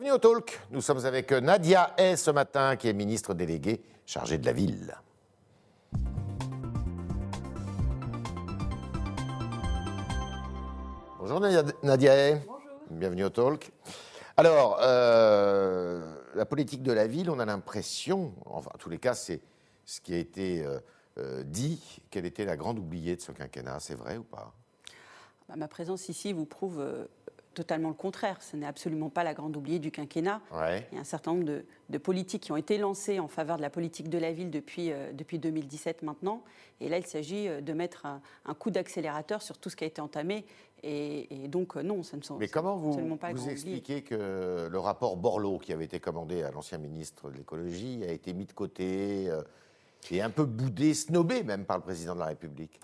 Bienvenue au Talk. Nous sommes avec Nadia Hay ce matin, qui est ministre déléguée chargée de la ville. Bonjour Nadia, Hay. Bonjour. Bienvenue au Talk. Alors, euh, la politique de la ville, on a l'impression, enfin en tous les cas, c'est ce qui a été euh, euh, dit, qu'elle était la grande oubliée de ce quinquennat. C'est vrai ou pas? Bah, ma présence ici vous prouve euh, totalement le contraire. Ce n'est absolument pas la grande oubliée du quinquennat. Ouais. Il y a un certain nombre de, de politiques qui ont été lancées en faveur de la politique de la ville depuis, euh, depuis 2017 maintenant. Et là, il s'agit euh, de mettre un, un coup d'accélérateur sur tout ce qui a été entamé. Et, et donc, euh, non, ça ne sont Mais comment vous, absolument pas vous oubliée. expliquez que le rapport Borloo, qui avait été commandé à l'ancien ministre de l'écologie, a été mis de côté euh, et un peu boudé, snobé même par le président de la République?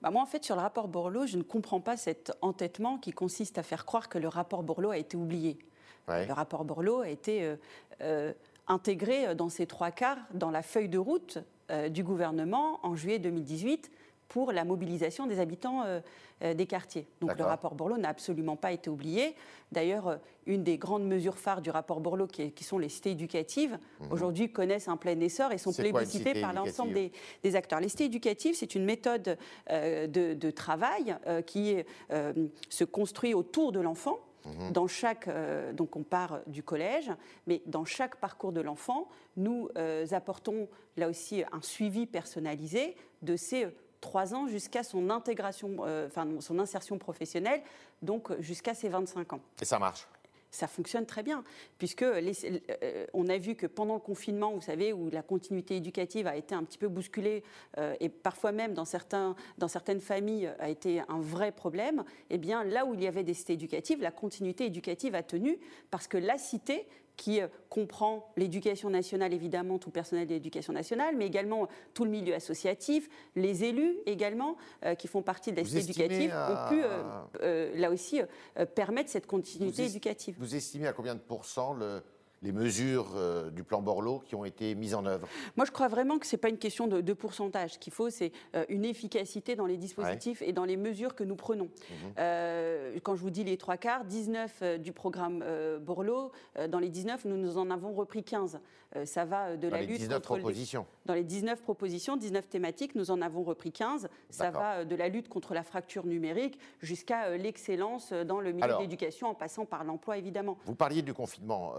Bah, moi, en fait, sur le rapport Borloo, je ne comprends pas cet entêtement qui consiste à faire croire que le rapport Borloo a été oublié. Ouais. Le rapport Borloo a été euh, euh, intégré dans ses trois quarts dans la feuille de route euh, du gouvernement en juillet 2018 pour la mobilisation des habitants euh, euh, des quartiers. Donc le rapport Borloo n'a absolument pas été oublié. D'ailleurs, euh, une des grandes mesures phares du rapport Borloo, qui, sont les cités éducatives, aujourd'hui connaissent un plein essor et sont Mhm. Plébiscitées cité par l'ensemble des, des acteurs. Les cités éducatives, c'est une méthode euh, de, de travail euh, qui euh, se construit autour de l'enfant. Mhm. Dans chaque, donc on part du collège, mais dans chaque parcours de l'enfant, nous apportons là aussi un suivi personnalisé de ces euh, trois ans jusqu'à son intégration, euh, enfin son insertion professionnelle, donc euh, jusqu'à ses 25 ans. Et ça marche? Ça fonctionne très bien, puisque les- euh, on a vu que pendant le confinement, vous savez, où la continuité éducative a été un petit peu bousculée, euh, et parfois même dans, certains, dans certaines familles a été un vrai problème, eh bien là où il y avait des cités éducatives, la continuité éducative a tenu, parce que la cité qui euh, comprend l'éducation nationale, évidemment, tout le personnel de l'éducation nationale, mais également tout le milieu associatif, les élus également, euh, qui font partie de la cité éducative, à- ont pu, euh, euh, là aussi, euh, permettre cette continuité Vous est- éducative. Vous estimez à combien de pourcents le- les mesures euh, du plan Borloo qui ont été mises en œuvre Moi, je crois vraiment que ce n'est pas une question de, de pourcentage. Ce qu'il faut, c'est euh, une efficacité dans les dispositifs et dans les mesures que nous prenons. Mhm. Euh, quand je vous dis les trois quarts, 19 euh, du programme Borloo, dans les 19, nous, nous en avons repris 15. Euh, ça va de Dans la les lutte 19 contre les- propositions. dans les 19 propositions, 19 thématiques, nous en avons repris 15. Ça va de la lutte contre la fracture numérique jusqu'à l'excellence dans le milieu Alors. de l'éducation, en passant par l'emploi, évidemment. Vous parliez du confinement.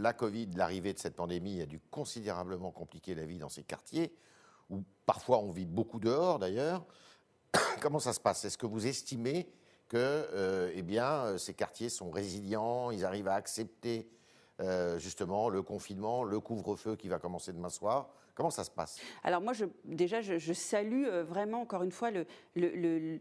La Covid, l'arrivée de cette pandémie a dû considérablement compliquer la vie dans ces quartiers, où parfois on vit beaucoup dehors d'ailleurs. Comment ça se passe? Est-ce que vous estimez que euh, eh bien, euh, ces quartiers sont résilients, ils arrivent à accepter euh, justement le confinement, le couvre-feu qui va commencer demain soir? Comment ça se passe? Alors moi, déjà, je, salue vraiment, encore une fois, le,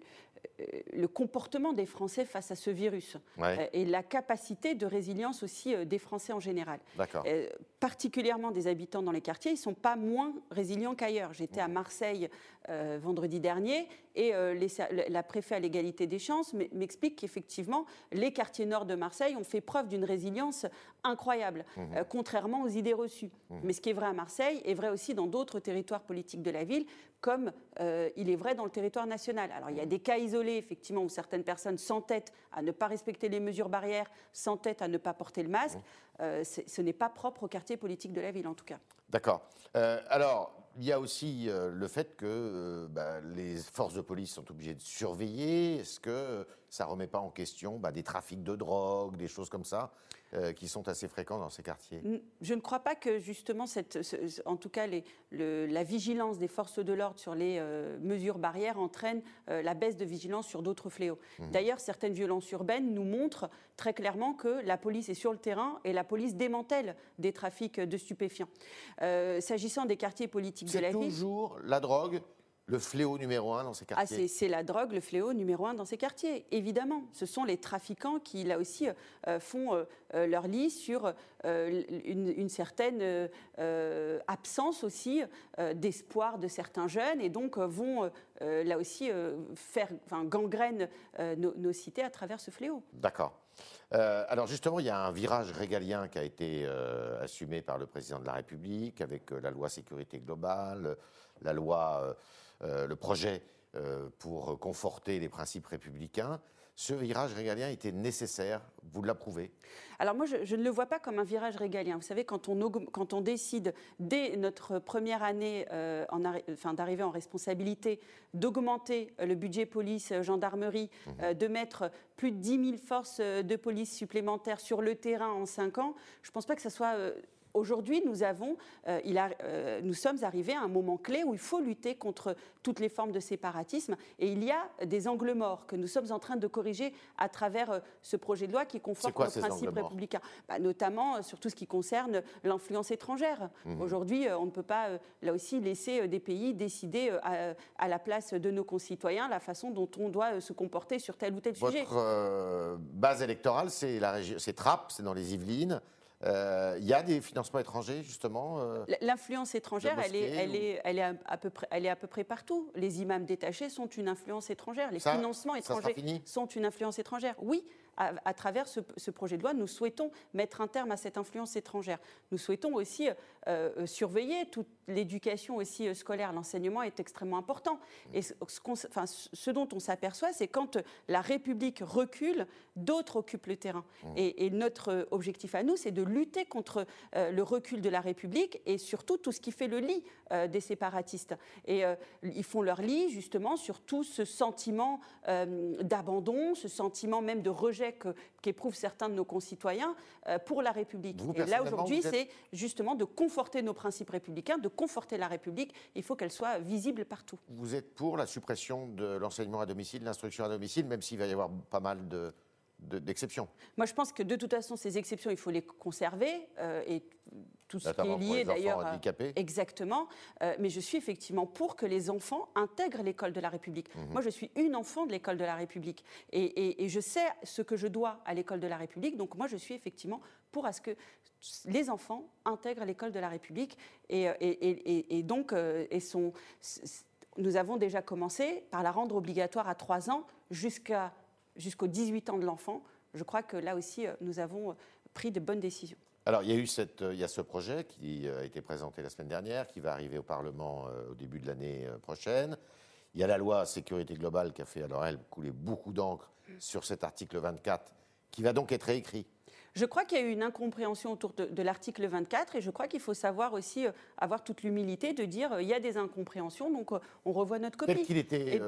le comportement des Français face à ce virus Ouais. Euh, et la capacité de résilience aussi euh, des Français en général. Euh, particulièrement des habitants dans les quartiers, ils ne sont pas moins résilients qu'ailleurs. J'étais à. Marseille euh, vendredi dernier et euh, les la préfet à l'égalité des chances m'explique qu'effectivement, les quartiers nord de Marseille ont fait preuve d'une résilience incroyable, Mhm. euh, contrairement aux idées reçues. Mais ce qui est vrai à Marseille est vrai aussi dans d'autres territoires politiques de la ville, comme euh, il est vrai dans le territoire national. Alors il y a des cas isolés, effectivement, où certaines personnes s'entêtent à ne pas respecter les mesures barrières, s'entêtent à ne pas porter le masque. Euh, c'est- ce n'est pas propre au quartier politique de la ville, en tout cas. D'accord. Alors, il y a aussi euh, le fait que euh, bah, les forces de police sont obligées de surveiller. Est-ce que ça ne remet pas en question bah, des trafics de drogue, des choses comme ça, euh, qui sont assez fréquents dans ces quartiers Je ne crois pas que justement, cette, ce- ce- en tout cas, les- le- la vigilance des forces de l'ordre sur les euh, mesures barrières entraîne euh, la baisse de vigilance sur d'autres fléaux. D'ailleurs, certaines violences urbaines nous montrent très clairement que la police est sur le terrain et la police démantèle des trafics de stupéfiants. S'agissant des quartiers politiques de C'est la ville. toujours la drogue, le fléau numéro un dans ces Ah, quartiers. c'est c'est la drogue, le fléau numéro un dans ces quartiers, évidemment. Ce sont les trafiquants qui, là aussi, euh, font euh, euh, leur lit sur euh, une, une certaine euh, euh, absence aussi euh, d'espoir de certains jeunes et donc euh, vont, euh, euh, là aussi, euh, faire, enfin, euh, nos, nos cités à travers ce fléau. D'accord. Euh, alors justement, il y a un virage régalien qui a été euh, assumé par le président de la République avec euh, la loi sécurité globale, la loi, euh, euh, le projet euh, pour conforter les principes républicains. ce virage régalien était nécessaire, vous l'approuvez? Alors moi, je, ne le vois pas comme un virage régalien. Vous savez, quand on, quand on décide, dès notre première année euh, enfin, d'arriver en responsabilité, d'augmenter le budget police, gendarmerie, mmh. euh, de mettre plus de 10 000 forces de police supplémentaires sur le terrain en 5 ans, je ne pense pas que ça soit euh, Aujourd'hui, nous, avons, euh, il a, euh, nous sommes arrivés à un moment clé où il faut lutter contre toutes les formes de séparatisme. Et il y a des angles morts que nous sommes en train de corriger à travers euh, ce projet de loi qui conforte nos principes républicains. Bah, notamment sur tout ce qui concerne l'influence étrangère. Mmh. Aujourd'hui, on ne peut pas, là aussi, laisser des pays décider à, la place de nos concitoyens la façon dont on doit se comporter sur tel ou tel sujet. Votre base électorale, c'est Trappes, c'est dans les Yvelines. Euh, il y a des financements étrangers, justement euh, L'influence étrangère, elle est, elle, est, elle, est à peu près, elle est à peu près partout. Les imams détachés sont une influence étrangère. Les financements étrangers sont une influence étrangère. Oui, à, travers ce, projet de loi, nous souhaitons mettre un terme à cette influence étrangère. Nous souhaitons aussi euh, surveiller toute l'éducation aussi euh, scolaire, l'enseignement est extrêmement important. Et ce, enfin, ce dont on s'aperçoit, c'est quand la République recule, d'autres occupent le terrain. Mmh. Et, notre objectif à nous, c'est de lutter contre euh, le recul de la République et surtout tout ce qui fait le lit des séparatistes. Et ils font leur lit justement sur tout ce sentiment d'abandon, ce sentiment même de rejet qu'éprouvent certains de nos concitoyens pour la République. et là, aujourd'hui, c'est justement de conforter nos principes républicains, de conforter la République. Il faut qu'elle soit visible partout. Vous êtes pour la suppression de l'enseignement à domicile, l'instruction à domicile, même s'il va y avoir pas mal de, d'exceptions Moi, je pense que de toute façon, ces exceptions, il faut les conserver. Euh, et tout ce qui est lié d'ailleurs. Exactement. Euh, mais je suis effectivement pour que les enfants intègrent l'école de la République. Mhm. Moi, je suis une enfant de l'école de la République. Et, je sais ce que je dois à l'école de la République. Donc, moi, je suis effectivement pour à ce que les enfants intègrent l'école de la République. Et, et donc, et sont, nous avons déjà commencé par la rendre obligatoire à 3 ans jusqu'à jusqu'aux 18 ans de l'enfant. Je crois que là aussi, euh, nous avons pris de bonnes décisions. Alors, il y a eu a ce projet qui a été présenté la semaine dernière, qui va arriver au Parlement euh, au début de l'année euh, prochaine. Il y a la loi sécurité globale qui a fait, alors elle, couler beaucoup d'encre sur cet article 24, qui va donc être réécrit. Je crois qu'il y a eu une incompréhension autour de, l'article 24 et je crois qu'il faut savoir aussi euh, avoir toute l'humilité de dire il y a des incompréhensions, donc on revoit notre copie. Tel qu'il était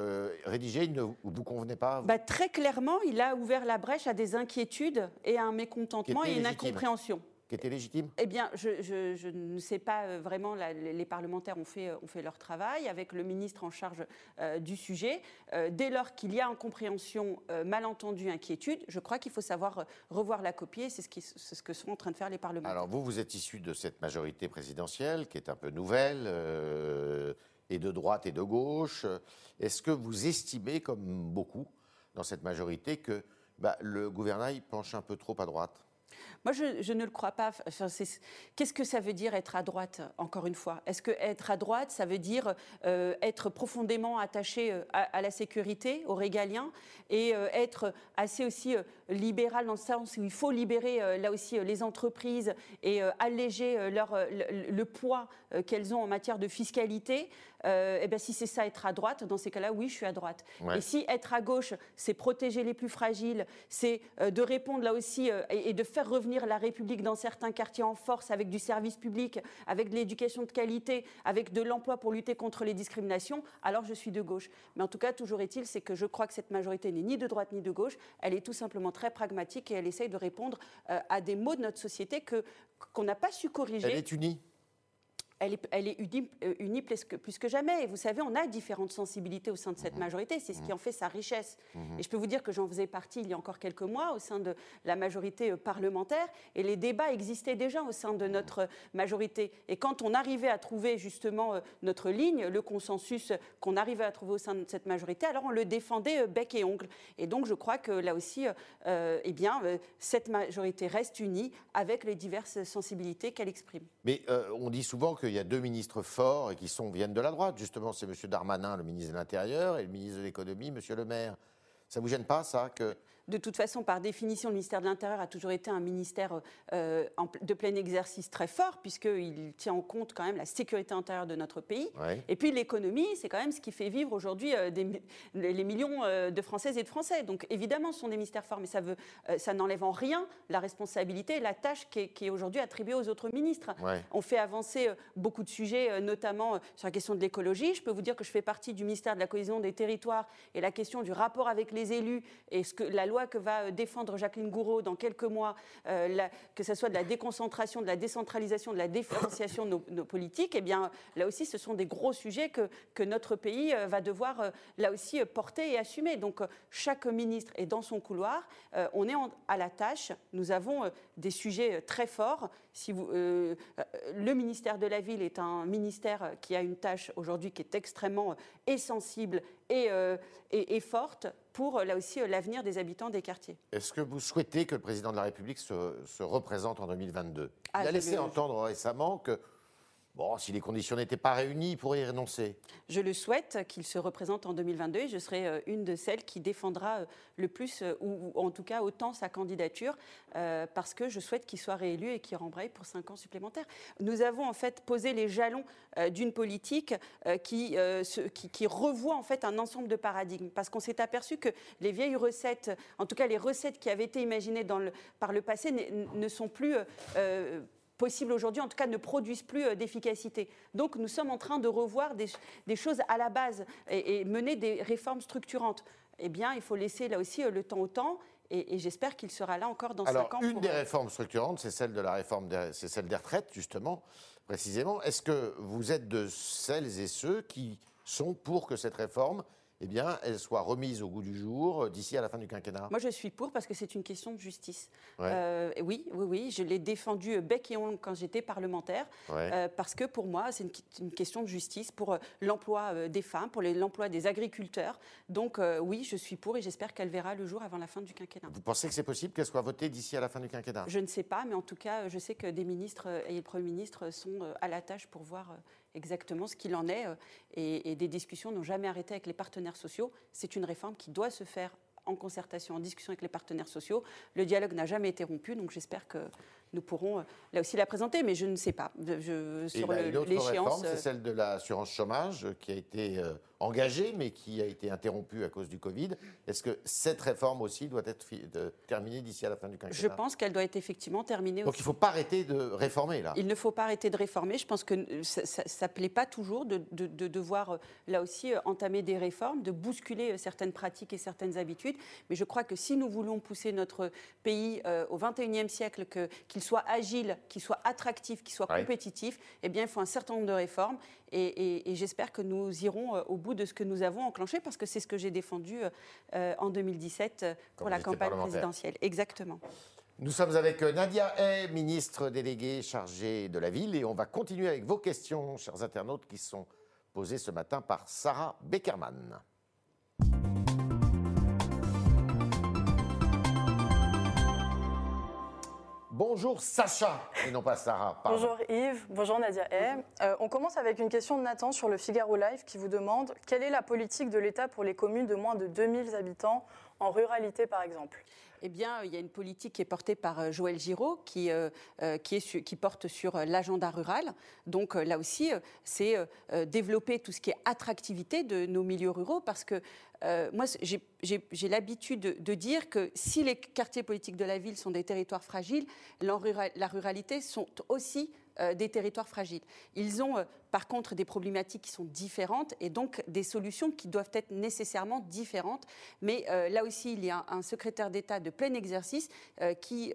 rédigé, il ne vous convenait pas bah, Très clairement, il a ouvert la brèche à des inquiétudes et à un mécontentement et une incompréhension qui était légitime? Eh bien, je, ne sais pas euh, vraiment. les parlementaires ont fait, ont fait leur travail avec le ministre en charge euh, du sujet. Euh, dès lors qu'il y a incompréhension, malentendu, inquiétude, je crois qu'il faut savoir revoir la copie. C'est ce, ce que sont en train de faire les parlementaires. Alors vous, vous êtes issu de cette majorité présidentielle qui est un peu nouvelle. et de droite et de gauche. Est-ce que vous estimez, comme beaucoup dans cette majorité, que bah, le gouvernail penche un peu trop à droite? Moi, je, ne le crois pas. Qu'est-ce que ça veut dire être à droite, encore une fois? Est-ce que être à droite, ça veut dire euh, être profondément attaché euh, à, la sécurité, aux régaliens, et euh, être assez aussi libéral dans le sens où il faut libérer là aussi les entreprises et alléger leur, le, poids qu'elles ont en matière de fiscalité et eh bien, si c'est ça être à droite, dans ces cas-là, oui, je suis à droite. Et si être à gauche, c'est protéger les plus fragiles, c'est de répondre là aussi et de faire revenir la République dans certains quartiers en force avec du service public, avec de l'éducation de qualité, avec de l'emploi pour lutter contre les discriminations, alors je suis de gauche. Mais en tout cas, toujours est-il, c'est que je crois que cette majorité n'est ni de droite ni de gauche, elle est tout simplement très pragmatique et elle essaye de répondre euh, à des maux de notre société que qu'on n'a pas su corriger. Elle est unie elle est, euh, unie, plus, que, jamais. Et vous savez, on a différentes sensibilités au sein de cette mhm. majorité. C'est ce qui mhm. en fait sa richesse. Mhm. Et je peux vous dire que j'en faisais partie il y a encore quelques mois au sein de la majorité euh, parlementaire. Et les débats existaient déjà au sein de notre majorité. Et quand on arrivait à trouver justement euh, notre ligne, le consensus qu'on arrivait à trouver au sein de cette majorité, alors on le défendait bec et ongle. Et donc je crois que là aussi, eh bien, cette majorité reste unie avec les diverses sensibilités qu'elle exprime. Mais on dit souvent que il y a deux ministres forts et qui sont, viennent de la droite. Justement, c'est M. Darmanin, le ministre de l'Intérieur, et le ministre de l'Économie, M. Le Maire. Ça vous gêne pas, ça que de toute façon, par définition, le ministère de l'Intérieur a toujours été un ministère euh, de plein exercice très fort, puisqu'il tient en compte quand même la sécurité intérieure de notre pays. Et puis l'économie, c'est quand même ce qui fait vivre aujourd'hui euh, les millions euh, de Françaises et de Français. Donc évidemment, ce sont des ministères forts, mais ça, veut, ça n'enlève en rien la responsabilité et la tâche qui est, aujourd'hui attribuée aux autres ministres. On fait avancer beaucoup de sujets, notamment sur la question de l'écologie. Je peux vous dire que je fais partie du ministère de la cohésion des territoires et la question du rapport avec les élus et ce que la loi que va euh, défendre Jacqueline Gouraud dans quelques mois, euh, que ce soit de la déconcentration, de la décentralisation, de la différenciation de nos, politiques, eh bien, là aussi, ce sont des gros sujets que, que notre pays euh, va devoir, là aussi, porter et assumer. Donc, chaque ministre est dans son couloir. on est à la tâche. Nous avons des sujets très forts. Si le ministère de la Ville est un ministère qui a une tâche aujourd'hui qui est extrêmement essentible et, et, et forte pour là aussi l'avenir des habitants des quartiers. Est-ce que vous souhaitez que le président de la République se, représente en 2022 ah, Il a laissé entendre récemment que Bon, si les conditions n'étaient pas réunies, il pourrait y renoncer. Je le souhaite qu'il se représente en 2022 et je serai euh, une de celles qui défendra euh, le plus, euh, ou, en tout cas autant sa candidature, parce que je souhaite qu'il soit réélu et qu'il rembraye pour cinq ans supplémentaires. Nous avons en fait posé les jalons d'une politique qui, revoit en fait un ensemble de paradigmes, parce qu'on s'est aperçu que les vieilles recettes, en tout cas les recettes qui avaient été imaginées par le passé, ne sont plus possibles aujourd'hui, en tout cas, ne produisent plus euh, d'efficacité. Donc nous sommes en train de revoir des, choses à la base et, mener des réformes structurantes. Eh bien, il faut laisser là aussi euh, le temps au temps et, j'espère qu'il sera là encore dans Alors, cinq ans. Une des réformes structurantes, c'est celle de la réforme, c'est celle des retraites, justement, précisément. Est-ce que vous êtes de celles et ceux qui sont pour que cette réforme eh bien, elle soit remise au goût du jour euh, d'ici à la fin du quinquennat Moi, je suis pour parce que c'est une question de justice. Euh, oui, oui, oui, je l'ai défendu bec et ongle quand j'étais parlementaire, euh, parce que pour moi, c'est une, question de justice pour l'emploi des femmes, pour l'emploi des agriculteurs. Donc, oui, je suis pour et j'espère qu'elle verra le jour avant la fin du quinquennat. Vous pensez que c'est possible qu'elle soit votée d'ici à la fin du quinquennat? Je ne sais pas, mais en tout cas, je sais que des ministres et le Premier ministre sont à la tâche pour voir exactement ce qu'il en est. Euh, et, des discussions n'ont jamais arrêté avec les partenaires sociaux. C'est une réforme qui doit se faire en concertation, en discussion avec les partenaires sociaux. Le dialogue n'a jamais été rompu, donc j'espère que nous pourrons euh, là aussi la présenter, mais je ne sais pas. Je, sur l'échéance. C'est euh, celle de l'assurance chômage qui a été euh, engagée, mais qui a été interrompue à cause du Covid. Est-ce que cette réforme aussi doit être terminée d'ici à la fin du quinquennat? Je pense qu'elle doit être effectivement terminée. Donc il ne faut pas arrêter de réformer là. Il ne faut pas arrêter de réformer. Je pense que ça ne plaît pas toujours de, de, devoir là aussi entamer des réformes, de bousculer certaines pratiques et certaines habitudes. Mais je crois que si nous voulons pousser notre pays au XXIe siècle, qu'il soit agile, qu'il soit attractif, qu'il soit compétitif, eh bien, il faut un certain nombre de réformes. Et, j'espère que nous irons euh, au bout de ce que nous avons enclenché, parce que c'est ce que j'ai défendu euh, en 2017 euh, pour la campagne présidentielle. Exactement. Nous sommes avec Nadia Hay, ministre déléguée chargée de la ville, et on va continuer avec vos questions, chers internautes, qui sont posées ce matin par Sarah Beckerman. Bonjour Sacha, et non pas Sarah. Bonjour Yves, bonjour Nadia. Euh, on commence avec une question de Nathan sur le Figaro Live qui vous demande quelle est la politique de l'État pour les communes de moins de 2000 habitants en ruralité par exemple? Eh bien, il y a une politique qui est portée par euh, Joël Giraud, qui, euh, qui porte sur l'agenda rural. Donc là aussi, c'est développer tout ce qui est attractivité de nos milieux ruraux, parce que euh, moi, j'ai l'habitude de, dire que si les quartiers politiques de la ville sont des territoires fragiles, la, ruralité sont aussi euh, des territoires fragiles. Ils ont euh, par contre des problématiques qui sont différentes et donc des solutions qui doivent être nécessairement différentes. Mais là aussi, il y a un, secrétaire d'État de plein exercice qui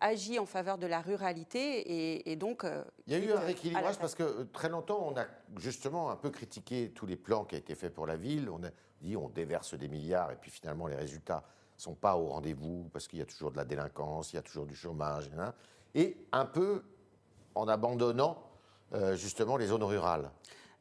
agit en faveur de la ruralité et, donc... il y a eu un rééquilibrage parce que très longtemps, on a justement un peu critiqué tous les plans qui ont été faits pour la ville. On a, dit on déverse des milliards et puis finalement les résultats ne sont pas au rendez-vous parce qu'il y a toujours de la délinquance, il y a toujours du chômage, et un peu en abandonnant euh, justement les zones rurales.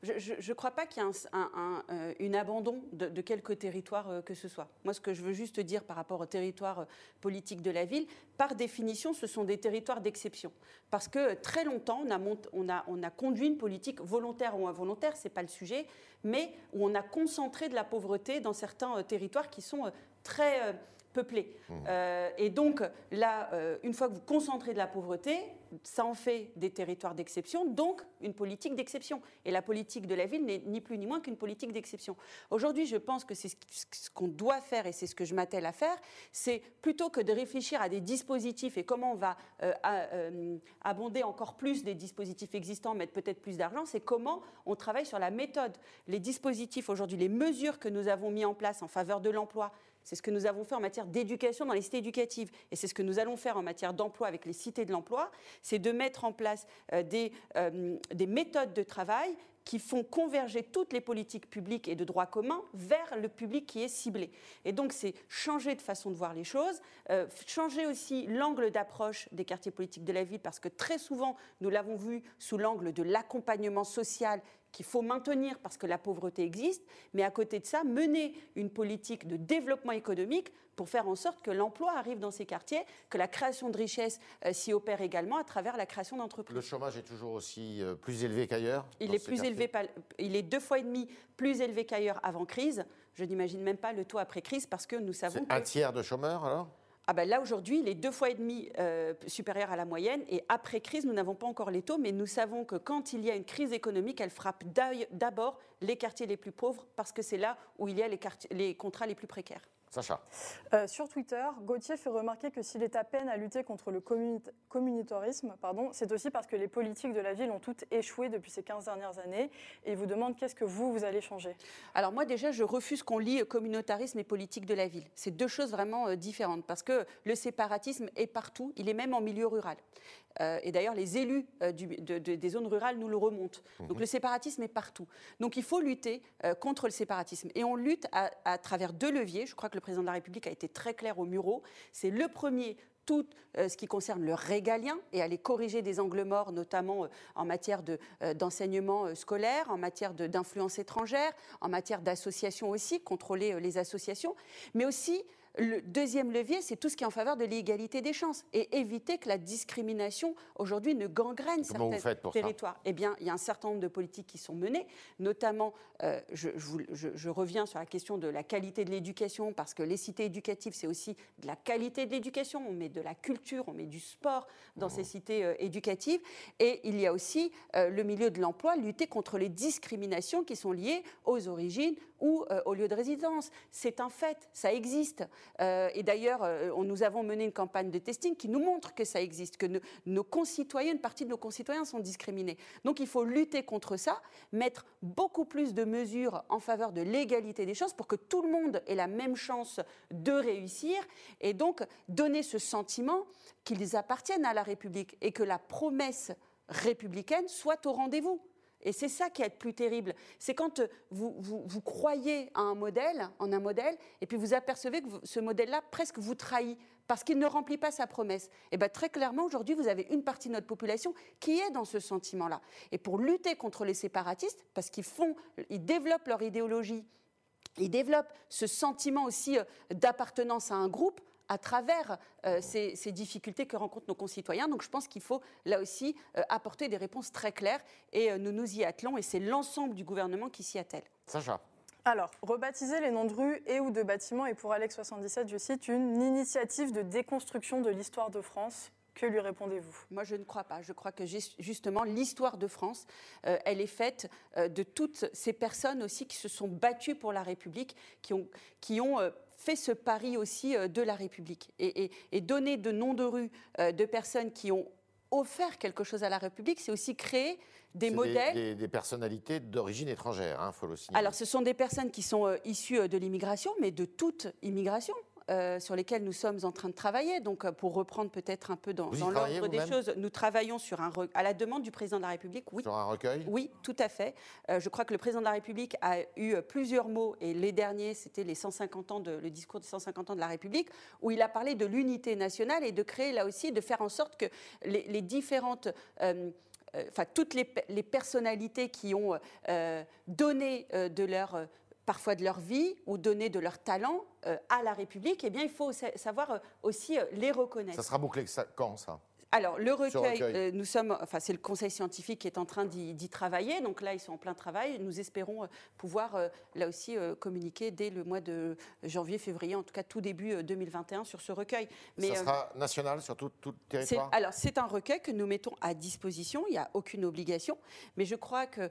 Je ne crois pas qu'il y ait un, euh, abandon de, quelques territoires euh, que ce soit. Moi, ce que je veux juste dire par rapport au territoire politique de la ville, par définition, ce sont des territoires d'exception. Parce que très longtemps, on a, on, a, on a, conduit une politique volontaire ou involontaire, ce n'est pas le sujet, mais où on a concentré de la pauvreté dans certains territoires qui sont très peuplées. Euh, et donc, là, euh, une fois que vous concentrez de la pauvreté, ça en fait des territoires d'exception, donc une politique d'exception. Et la politique de la ville n'est ni plus ni moins qu'une politique d'exception. Aujourd'hui, je pense que c'est ce qu'on doit faire, et c'est ce que je m'attelle à faire, c'est plutôt que de réfléchir à des dispositifs et comment on va euh, abonder encore plus des dispositifs existants, mettre peut-être plus d'argent, c'est comment on travaille sur la méthode. Les dispositifs aujourd'hui, les mesures que nous avons mis en place en faveur de l'emploi, c'est ce que nous avons fait en matière d'éducation dans les cités éducatives. Et c'est ce que nous allons faire en matière d'emploi avec les cités de l'emploi. C'est de mettre en place euh, des, euh, des méthodes de travail qui font converger toutes les politiques publiques et de droit commun vers le public qui est ciblé. Et donc, c'est changer de façon de voir les choses, euh, changer aussi l'angle d'approche des quartiers politiques de la ville, parce que très souvent, nous l'avons vu sous l'angle de l'accompagnement social qu'il faut maintenir parce que la pauvreté existe, mais à côté de ça, mener une politique de développement économique pour faire en sorte que l'emploi arrive dans ces quartiers, que la création de richesses euh, s'y opère également à travers la création d'entreprises. Le chômage est toujours aussi euh, plus élevé qu'ailleurs Il est plus élevé, il est deux fois et demi plus élevé qu'ailleurs avant crise. Je n'imagine même pas le taux après crise parce que nous savons. un tiers de chômeurs alors? Ah ben là, aujourd'hui, il est deux fois et demi euh, supérieur à la moyenne. Et après crise, nous n'avons pas encore les taux, mais nous savons que quand il y a une crise économique, elle frappe d'abord les quartiers les plus pauvres, parce que c'est là où il y a les, les contrats les plus précaires. Sacha. Euh, sur Twitter, Gauthier fait remarquer que s'il est à peine à lutter contre le communautarisme, c'est aussi parce que les politiques de la ville ont toutes échoué depuis ces 15 dernières années. Et il vous demande qu'est-ce que vous, vous allez changer? Alors moi déjà, je refuse qu'on lie communautarisme et politique de la ville. C'est deux choses vraiment euh, différentes parce que le séparatisme est partout, il est même en milieu rural. Euh, et d'ailleurs, les élus euh, des zones rurales nous le remontent. Donc mhm. le séparatisme est partout. Donc il faut lutter euh, contre le séparatisme. Et on lutte à, travers deux leviers. Je crois que le président de la République a été très clair au Murau. C'est le premier, tout ce qui concerne le régalien et aller corriger des angles morts, notamment en matière d'enseignement scolaire, en matière d'influence étrangère, en matière d'association aussi, contrôler les associations, mais aussi le deuxième levier, c'est tout ce qui est en faveur de l'égalité des chances et éviter que la discrimination aujourd'hui ne gangrène certains territoires. Eh bien, il y a un certain nombre de politiques qui sont menées, notamment, euh, je, reviens sur la question de la qualité de l'éducation, parce que les cités éducatives, c'est aussi de la qualité de l'éducation. On met de la culture, on met du sport dans ces cités euh, éducatives. Et il y a aussi euh, le milieu de l'emploi, lutter contre les discriminations qui sont liées aux origines ou au lieu de résidence. C'est un fait, ça existe. Euh, et d'ailleurs, euh, nous avons mené une campagne de testing qui nous montre que ça existe, que nos concitoyens, une partie de nos concitoyens sont discriminés. Donc il faut lutter contre ça, mettre beaucoup plus de mesures en faveur de l'égalité des chances pour que tout le monde ait la même chance de réussir et donc donner ce sentiment qu'ils appartiennent à la République et que la promesse républicaine soit au rendez-vous. Et c'est ça qui est plus terrible. C'est quand euh, vous, vous, croyez à un modèle, en un modèle, et puis vous apercevez que ce modèle-là presque vous trahit parce qu'il ne remplit pas sa promesse. Et bien très clairement, aujourd'hui, vous avez une partie de notre population qui est dans ce sentiment-là. Et pour lutter contre les séparatistes, parce qu'ils font, ils développent leur idéologie, ils développent ce sentiment aussi euh, d'appartenance à un groupe, à travers euh, ces, difficultés que rencontrent nos concitoyens. Donc je pense qu'il faut là aussi euh, apporter des réponses très claires et euh, nous nous y attelons et c'est l'ensemble du gouvernement qui s'y attelle. Sacha. Alors, rebaptiser les noms de rues et ou de bâtiments est pour Alex 77, je cite, une initiative de déconstruction de l'histoire de France. Que lui répondez-vous? Moi, je ne crois pas. Je crois que justement, l'histoire de France, elle est faite de toutes ces personnes aussi qui se sont battues pour la République, qui ont, qui ont fait ce pari aussi euh, de la République et, donner de noms de rues euh, de personnes qui ont offert quelque chose à la République, c'est aussi créer des modèles. Des, personnalités d'origine étrangère, il hein, faut le signaler. Alors, ce sont des personnes qui sont euh, issues de l'immigration, mais de toute immigration. Euh, sur lesquels nous sommes en train de travailler. Donc, euh, pour reprendre peut-être un peu dans, l'ordre des choses, nous travaillons sur un à la demande du président de la République. Oui. Sur un recueil? Oui, tout à fait. Euh, je crois que le président de la République a eu plusieurs mots, et les derniers, c'était les 150 ans de, le discours des 150 ans de la République, où il a parlé de l'unité nationale et de créer là aussi, de faire en sorte que les, différentes enfin toutes les, personnalités qui ont donné de leur parfois de leur vie ou donner de leur talent euh, à la République, eh bien, il faut savoir euh, aussi euh, les reconnaître. Ça sera bouclé quand, ça? Alors, le recueil, euh, nous sommes, enfin, c'est le conseil scientifique qui est en train d'y travailler. Donc là, ils sont en plein travail. Nous espérons euh, pouvoir, euh, là aussi, communiquer dès le mois de janvier, février, en tout cas tout début 2021, sur ce recueil. Mais, Ça sera national sur tout, tout le territoire Alors, c'est un recueil que nous mettons à disposition. Il n'y a aucune obligation. Mais je crois que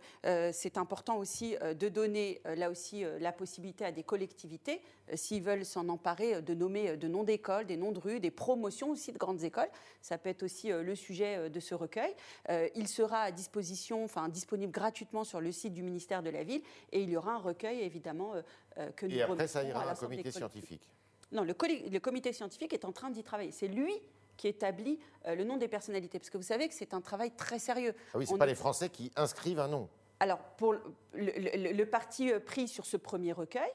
c'est important aussi de donner, là aussi, la possibilité à des collectivités, s'ils veulent s'en emparer, de nommer de noms d'écoles, des noms de rues, des promotions aussi de grandes écoles. Ça peut être aussi euh, le sujet euh, de ce recueil. Euh, il sera à disposition, enfin disponible gratuitement sur le site du ministère de la Ville et il y aura un recueil évidemment que nous Et après, ça ira à un comité scientifique Non, le, le comité scientifique est en train d'y travailler. C'est lui qui établit le nom des personnalités. Parce que vous savez que c'est un travail très sérieux. Ah oui, ce n'est pas les Français qui inscrivent un nom. Alors, pour le, le parti pris sur ce premier recueil,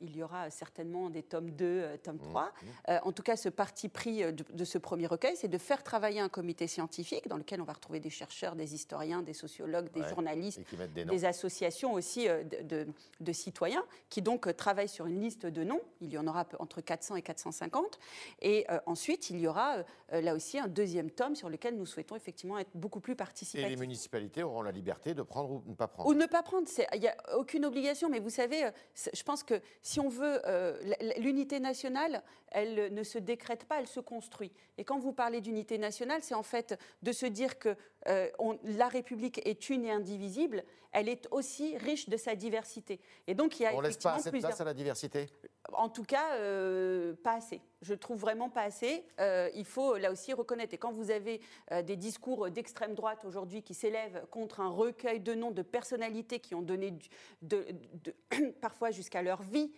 il y aura certainement des tomes 2, euh, tome 3. Mmh, mmh. euh, en tout cas, ce parti pris de, ce premier recueil, c'est de faire travailler un comité scientifique dans lequel on va retrouver des chercheurs, des historiens, des sociologues, des journalistes, des, associations aussi de, citoyens qui donc travaillent sur une liste de noms. Il y en aura entre 400 et 450. Et ensuite, il y aura là aussi un deuxième tome sur lequel nous souhaitons effectivement être beaucoup plus participatifs. Et les municipalités auront la liberté de prendre ou ne pas prendre? Ou ne pas prendre. Il n'y a aucune obligation, mais vous savez, je pense que si on veut, euh, l'unité nationale, elle ne se décrète pas, elle se construit. Et quand vous parlez d'unité nationale, c'est en fait de se dire que euh, la République est une et indivisible, elle est aussi riche de sa diversité. Et donc il y a on laisse pas assez de place à la diversité? En tout cas, euh, pas assez. Je trouve vraiment pas assez. Euh, il faut là aussi reconnaître. Et quand vous avez des discours d'extrême droite aujourd'hui qui s'élèvent contre un recueil de noms de personnalités qui ont donné de, parfois jusqu'à leur vie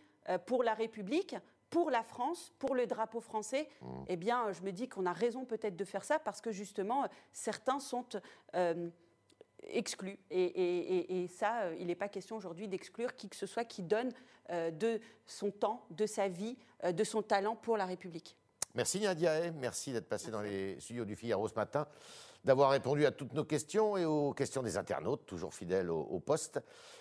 pour la République, pour la France, pour le drapeau français, mmh. eh bien, je me dis qu'on a raison peut-être de faire ça parce que justement, certains sont euh, exclus. Et, ça, euh, il n'est pas question aujourd'hui d'exclure qui que ce soit qui donne euh, de son temps, de sa vie, de son talent pour la République. Merci Nadia, merci d'être passé dans les studios du Figaro ce matin, d'avoir répondu à toutes nos questions et aux questions des internautes, toujours fidèles au, poste,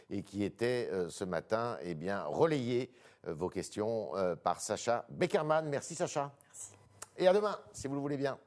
et qui étaient ce matin eh bien, relayées euh, vos questions euh, par Sacha Beckerman. Merci Sacha. Merci. Et à demain, si vous le voulez bien.